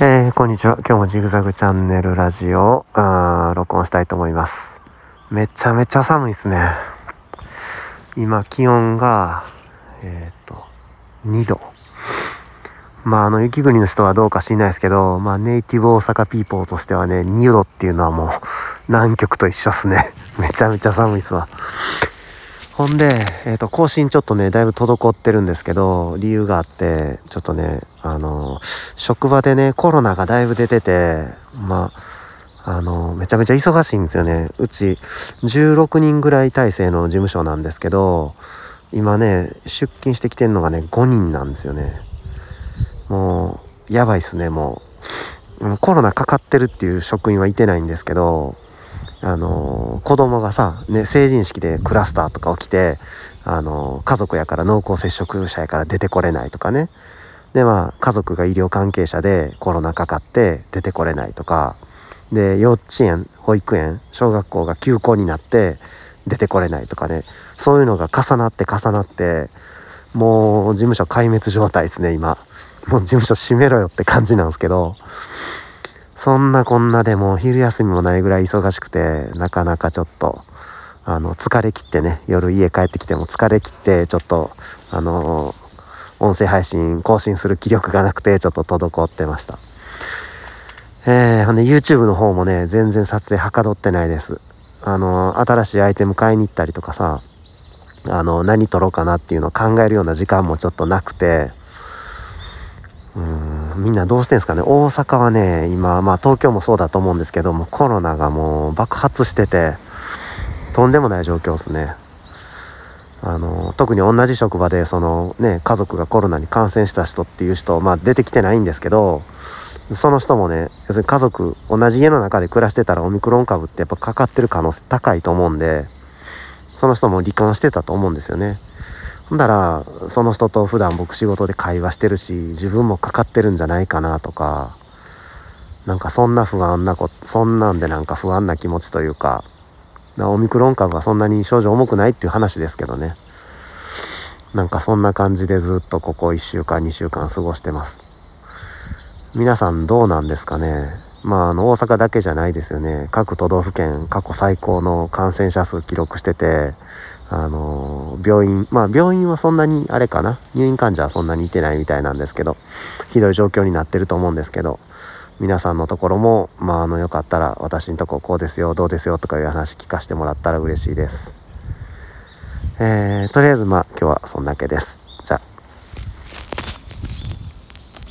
えー、こんにちは。今日もジグザグチャンネルラジオあ録音したいと思います。めちゃめちゃ寒いですね。今気温が、えっ、と、2度。まあ、あの、雪国の人はどうか知んないですけど、まあ、ネイティブ大阪ピーポーとしてはね、2度っていうのはもう、南極と一緒っすね。めちゃめちゃ寒いっすわ。ほんで、えっ、ー、と、更新ちょっとね、だいぶ滞ってるんですけど、理由があって、ちょっとね、あの、職場でね、コロナがだいぶ出てて、まあ、あの、めちゃめちゃ忙しいんですよね。うち、16人ぐらい体制の事務所なんですけど、今ね、出勤してきてんのがね、5人なんですよね。もう、やばいっすね、もう。コロナかかってるっていう職員はいてないんですけど、あの子供がさ、ね、成人式でクラスターとか起きて、あの家族やから濃厚接触者やから出てこれないとかね。でまあ家族が医療関係者でコロナかかって出てこれないとか。で幼稚園保育園小学校が休校になって出てこれないとかね。そういうのが重なって重なってもう事務所壊滅状態ですね今。もう事務所閉めろよって感じなんですけど。そんなこんなでも昼休みもないぐらい忙しくてなかなかちょっとあの疲れ切ってね夜家帰ってきても疲れ切ってちょっとあの音声配信更新する気力がなくてちょっと滞ってました。えー、ほんで YouTube の方もね全然撮影はかどってないです。あの新しいアイテム買いに行ったりとかさあの何撮ろうかなっていうのを考えるような時間もちょっとなくてうん。みんなどうしてんすかね？大阪はね今まあ東京もそうだと思うんですけどもコロナがもう爆発しててとんでもない状況ですねあの特に同じ職場でそのね家族がコロナに感染した人っていう人まあ出てきてないんですけどその人もね要するに家族同じ家の中で暮らしてたらオミクロン株ってやっぱかかってる可能性高いと思うんでその人も罹患してたと思うんですよね。ほんだらその人と普段僕仕事で会話してるし自分もかかってるんじゃないかなとかなんかそんな不安なことそんなんでなんか不安な気持ちというかオミクロン株はそんなに症状重くないっていう話ですけどね。なんかそんな感じでずっとここ1週間2週間過ごしてます。皆さんどうなんですかね？まああの大阪だけじゃないですよね各都道府県過去最高の感染者数記録しててあの病院まあ病院はそんなにあれかな入院患者はそんなにいてないみたいなんですけどひどい状況になってると思うんですけど皆さんのところもまああのよかったら私のとここうですよどうですよとかいう話聞かせてもらったら嬉しいです。えー、とりあえずまあ今日はそんだけです。